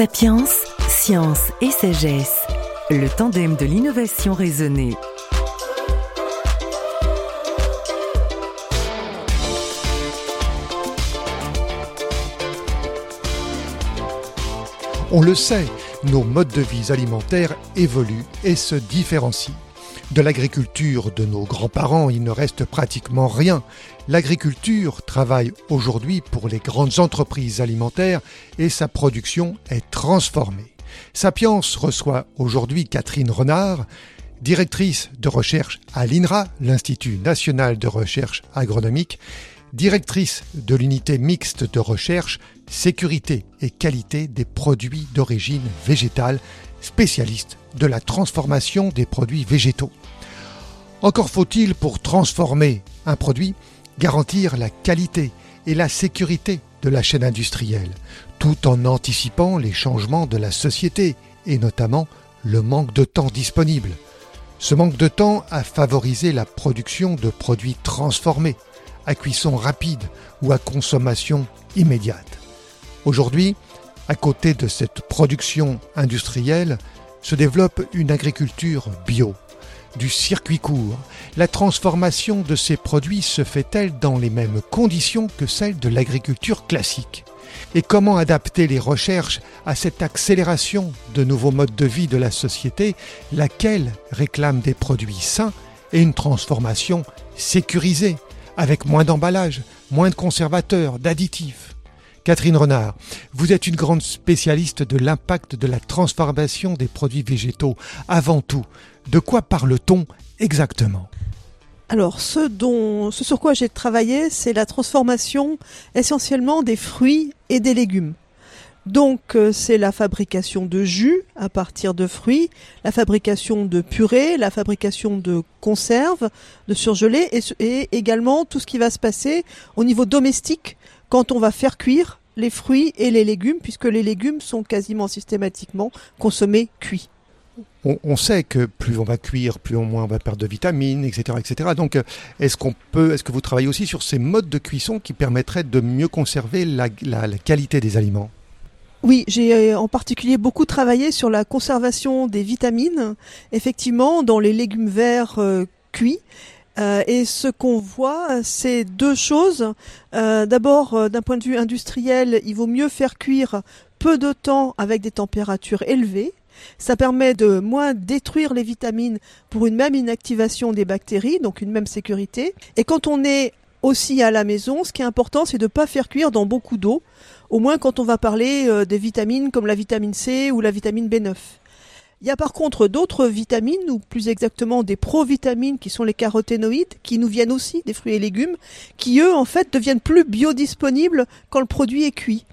Sapiens, science et sagesse, le tandem de l'innovation raisonnée. On le sait, nos modes de vie alimentaires évoluent et se différencient. De l'agriculture de nos grands-parents, il ne reste pratiquement rien. L'agriculture travaille aujourd'hui pour les grandes entreprises alimentaires et sa production est transformée. Sapiens reçoit aujourd'hui Catherine Renard, directrice de recherche à l'INRA, l'Institut national de recherche agronomique, directrice de l'unité mixte de recherche sécurité et qualité des produits d'origine végétale, spécialiste de la transformation des produits végétaux. Encore faut-il, pour transformer un produit, garantir la qualité et la sécurité de la chaîne industrielle, tout en anticipant les changements de la société et notamment le manque de temps disponible. Ce manque de temps a favorisé la production de produits transformés, à cuisson rapide ou à consommation immédiate. Aujourd'hui, à côté de cette production industrielle, se développe une agriculture bio, du circuit court. La transformation de ces produits se fait-elle dans les mêmes conditions que celle de l'agriculture classique? Et comment adapter les recherches à cette accélération de nouveaux modes de vie de la société, laquelle réclame des produits sains et une transformation sécurisée, avec moins d'emballage, moins de conservateurs, d'additifs? Catherine Renard, vous êtes une grande spécialiste de l'impact de la transformation des produits végétaux. Avant tout, de quoi parle-t-on exactement? Alors, ce, sur quoi j'ai travaillé, c'est la transformation essentiellement des fruits et des légumes. Donc, euh, c'est la fabrication de jus à partir de fruits, la fabrication de purée, la fabrication de conserves, de surgelés et, et également tout ce qui va se passer au niveau domestique quand on va faire cuire les fruits et les légumes, puisque les légumes sont quasiment systématiquement consommés cuits. On, sait que plus on va cuire, plus on moins on va perdre de vitamines, etc., etc. Donc, euh, est-ce qu'on peut, est-ce que vous travaillez aussi sur ces modes de cuisson qui permettraient de mieux conserver la, qualité des aliments? Oui, j'ai euh, en particulier beaucoup travaillé sur la conservation des vitamines, effectivement, dans les légumes verts euh, cuits euh, et ce qu'on voit, c'est deux choses. Euh, d'abord, euh, d'un point de vue industriel, il vaut mieux faire cuire peu de temps avec des températures élevées. Ça permet de moins détruire les vitamines pour une même inactivation des bactéries, donc une même sécurité. Et quand on est aussi à la maison, ce qui est important, c'est de ne pas faire cuire dans beaucoup d'eau, au moins quand on va parler des vitamines comme la vitamine C ou la vitamine B9. Il y a par contre d'autres vitamines, ou plus exactement des provitamines, qui sont les caroténoïdes, qui nous viennent aussi des fruits et légumes, qui eux, en fait, deviennent plus biodisponibles quand le produit est cuit.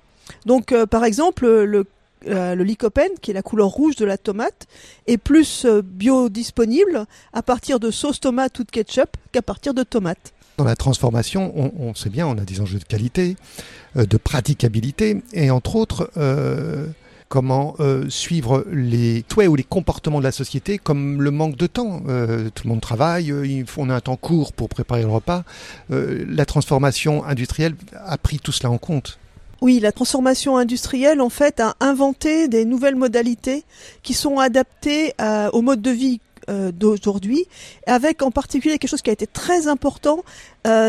Donc, euh, par exemple, le, euh, le lycopène, qui est la couleur rouge de la tomate, est plus euh, biodisponible à partir de sauce tomate ou de ketchup qu'à partir de tomates. Dans la transformation, on, on, sait bien, on a des enjeux de qualité, de praticabilité, et entre autres, comment euh, suivre les souhaits ou les comportements de la société, comme le manque de temps. Euh, tout le monde travaille, euh, on a un temps court pour préparer le repas. la transformation industrielle a pris tout cela en compte. Oui, la transformation industrielle, en fait, a inventé des nouvelles modalités qui sont adaptées au mode de vie d'aujourd'hui, avec en particulier quelque chose qui a été très important,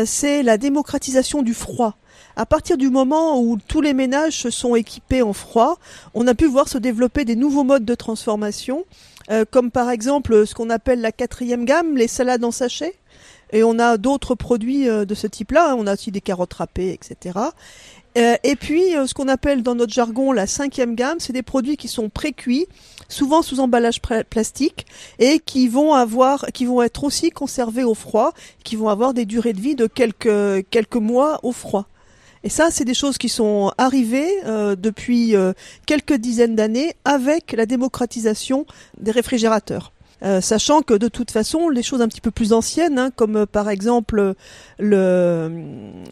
c'est la démocratisation du froid à partir du moment où tous les ménages se sont équipés en froid, on a pu voir se développer des nouveaux modes de transformation, euh, comme par exemple ce qu'on appelle la quatrième gamme, les salades en sachet. Et on a d'autres produits euh, de ce type-là. Hein. On a aussi des carottes râpées, etc. Euh, et puis, ce qu'on appelle dans notre jargon la cinquième gamme, c'est des produits qui sont pré-cuits, souvent sous emballage plastique, et qui vont avoir, qui vont être aussi conservés au froid, qui vont avoir des durées de vie de quelques quelques mois au froid. Et ça, c'est des choses qui sont arrivées euh, depuis euh, quelques dizaines d'années avec la démocratisation des réfrigérateurs. Euh, sachant que de toute façon, les choses un petit peu plus anciennes, hein, comme par exemple le,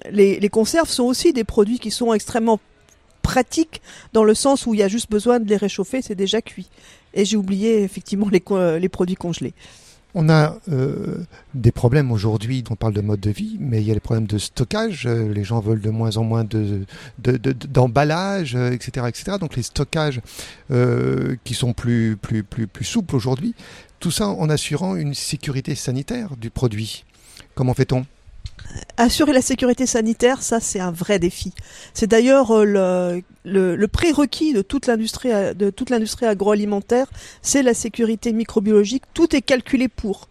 les, conserves, sont aussi des produits qui sont extrêmement pratiques dans le sens où il y a juste besoin de les réchauffer, c'est déjà cuit. Et j'ai oublié effectivement les, produits congelés on a euh, des problèmes aujourd'hui, on parle de mode de vie, mais il y a les problèmes de stockage. Euh, les gens veulent de moins en moins de, d'emballage, de, etc., euh, etc. Donc les stockages qui sont plus, plus, plus souples aujourd'hui. Tout ça en assurant une sécurité sanitaire du produit. Comment fait-on? Assurer la sécurité sanitaire, ça c'est un vrai défi. C'est d'ailleurs le, le, prérequis de toute l'industrie de toute l'industrie agroalimentaire, c'est la sécurité microbiologique. Tout est calculé pour.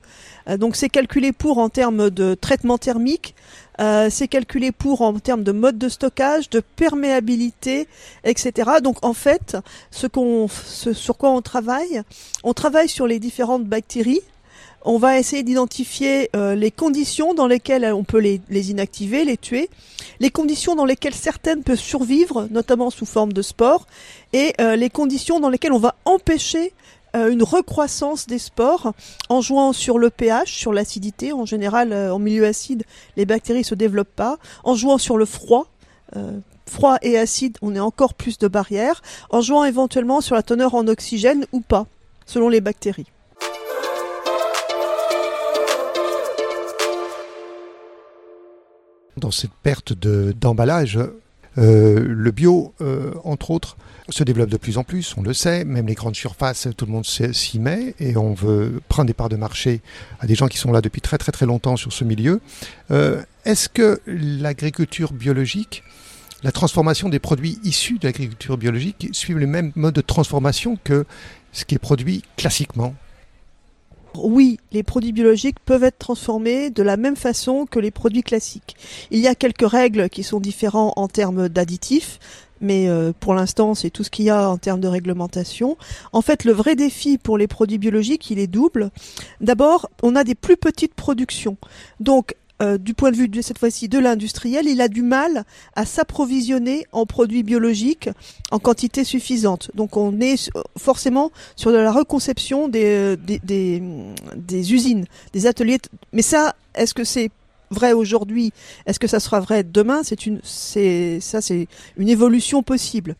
Euh, donc c'est calculé pour en termes de traitement thermique, euh, c'est calculé pour en termes de mode de stockage, de perméabilité, etc. Donc en fait, ce sur quoi on travaille, on travaille sur les différentes bactéries on va essayer d'identifier euh, les conditions dans lesquelles on peut les, inactiver, les tuer, les conditions dans lesquelles certaines peuvent survivre, notamment sous forme de spores, et euh, les conditions dans lesquelles on va empêcher euh, une recroissance des spores en jouant sur le pH, sur l'acidité. En général, en milieu acide, les bactéries se développent pas. En jouant sur le froid, froid et acide, on est encore plus de barrières. En jouant éventuellement sur la teneur en oxygène ou pas, selon les bactéries. dans cette perte d'emballage. Euh, le bio, euh, entre autres, se développe de plus en plus, on le sait, même les grandes surfaces, tout le monde s'y met. Et on veut prendre des parts de marché à des gens qui sont là depuis très très très longtemps sur ce milieu. Euh, est-ce que l'agriculture biologique, la transformation des produits issus de l'agriculture biologique suivent le même mode de transformation que ce qui est produit classiquement? Oui, les produits biologiques peuvent être transformés de la même façon que les produits classiques. Il y a quelques règles qui sont différentes en termes d'additifs, mais euh, pour l'instant, c'est tout ce qu'il y a en termes de réglementation. En fait, le vrai défi pour les produits biologiques, il est double. D'abord, on a des plus petites productions. Donc, euh, du point de vue de cette fois-ci de l'industriel, il a du mal à s'approvisionner en produits biologiques en quantité suffisante. Donc on est forcément sur de la reconception des, des, des, usines, des ateliers. Mais ça, est-ce que c'est vrai aujourd'hui? Est-ce que ça sera vrai demain? C'est une, c'est ça, c'est une évolution possible.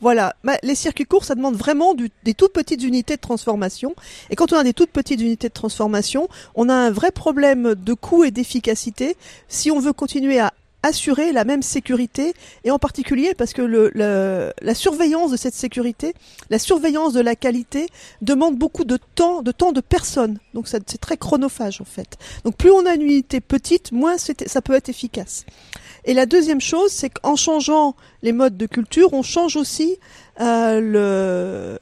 Voilà, bah, les circuits courts, ça demande vraiment des toutes petites unités de transformation. Et quand on a des toutes petites unités de transformation, on a un vrai problème de coût et d'efficacité si on veut continuer à assurer la même sécurité et en particulier parce que la surveillance de cette sécurité, la surveillance de la qualité demande beaucoup de temps, de temps de personnes. Donc c'est très chronophage en fait. Donc plus on a une unité petite, moins ça peut être efficace. Et la deuxième chose, c'est qu'en changeant les modes de culture, on change aussi euh,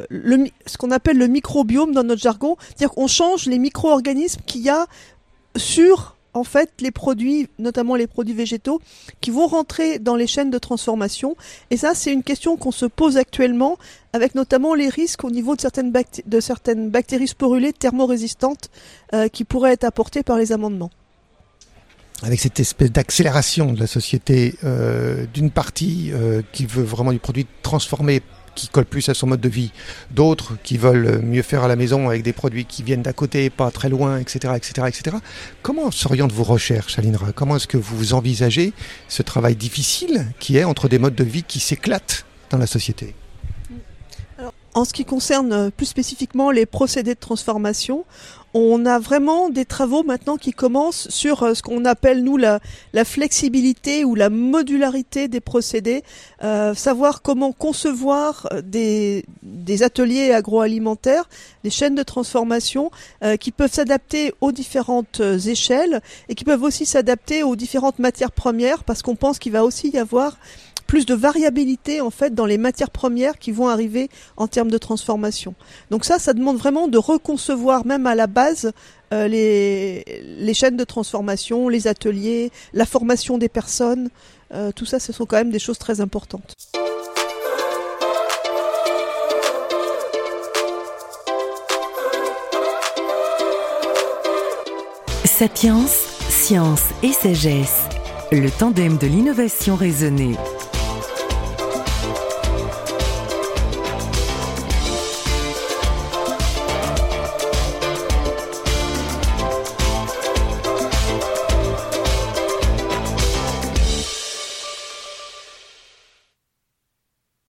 ce qu'on appelle le microbiome dans notre jargon, c'est-à-dire qu'on change les micro-organismes qu'il y a sur en fait les produits, notamment les produits végétaux, qui vont rentrer dans les chaînes de transformation. Et ça, c'est une question qu'on se pose actuellement, avec notamment les risques au niveau de certaines, bactéries sporulées thermorésistantes euh, qui pourraient être apportées par les amendements avec cette espèce d'accélération de la société euh, d'une partie euh, qui veut vraiment du produit transformé qui colle plus à son mode de vie, d'autres qui veulent mieux faire à la maison avec des produits qui viennent d'à côté, pas très loin, etc., etc., etc. Comment s'orientent vos recherches, Alinra Comment est-ce que vous envisagez ce travail difficile qui est entre des modes de vie qui s'éclatent dans la société? En ce qui concerne euh, plus spécifiquement les procédés de transformation, on a vraiment des travaux maintenant qui commencent sur euh, ce qu'on appelle nous la, flexibilité ou la modularité des procédés, euh, savoir comment concevoir des, ateliers agroalimentaires, des chaînes de transformation qui peuvent s'adapter aux différentes échelles et qui peuvent aussi s'adapter aux différentes matières premières parce qu'on pense qu'il va aussi y avoir plus de variabilité en fait dans les matières premières qui vont arriver en termes de transformation. Donc ça, ça demande vraiment de reconcevoir même à la base euh, les, chaînes de transformation, les ateliers, la formation des personnes. Euh, tout ça, ce sont quand même des choses très importantes. Sapiens, science et sagesse. Le tandem de l'innovation raisonnée.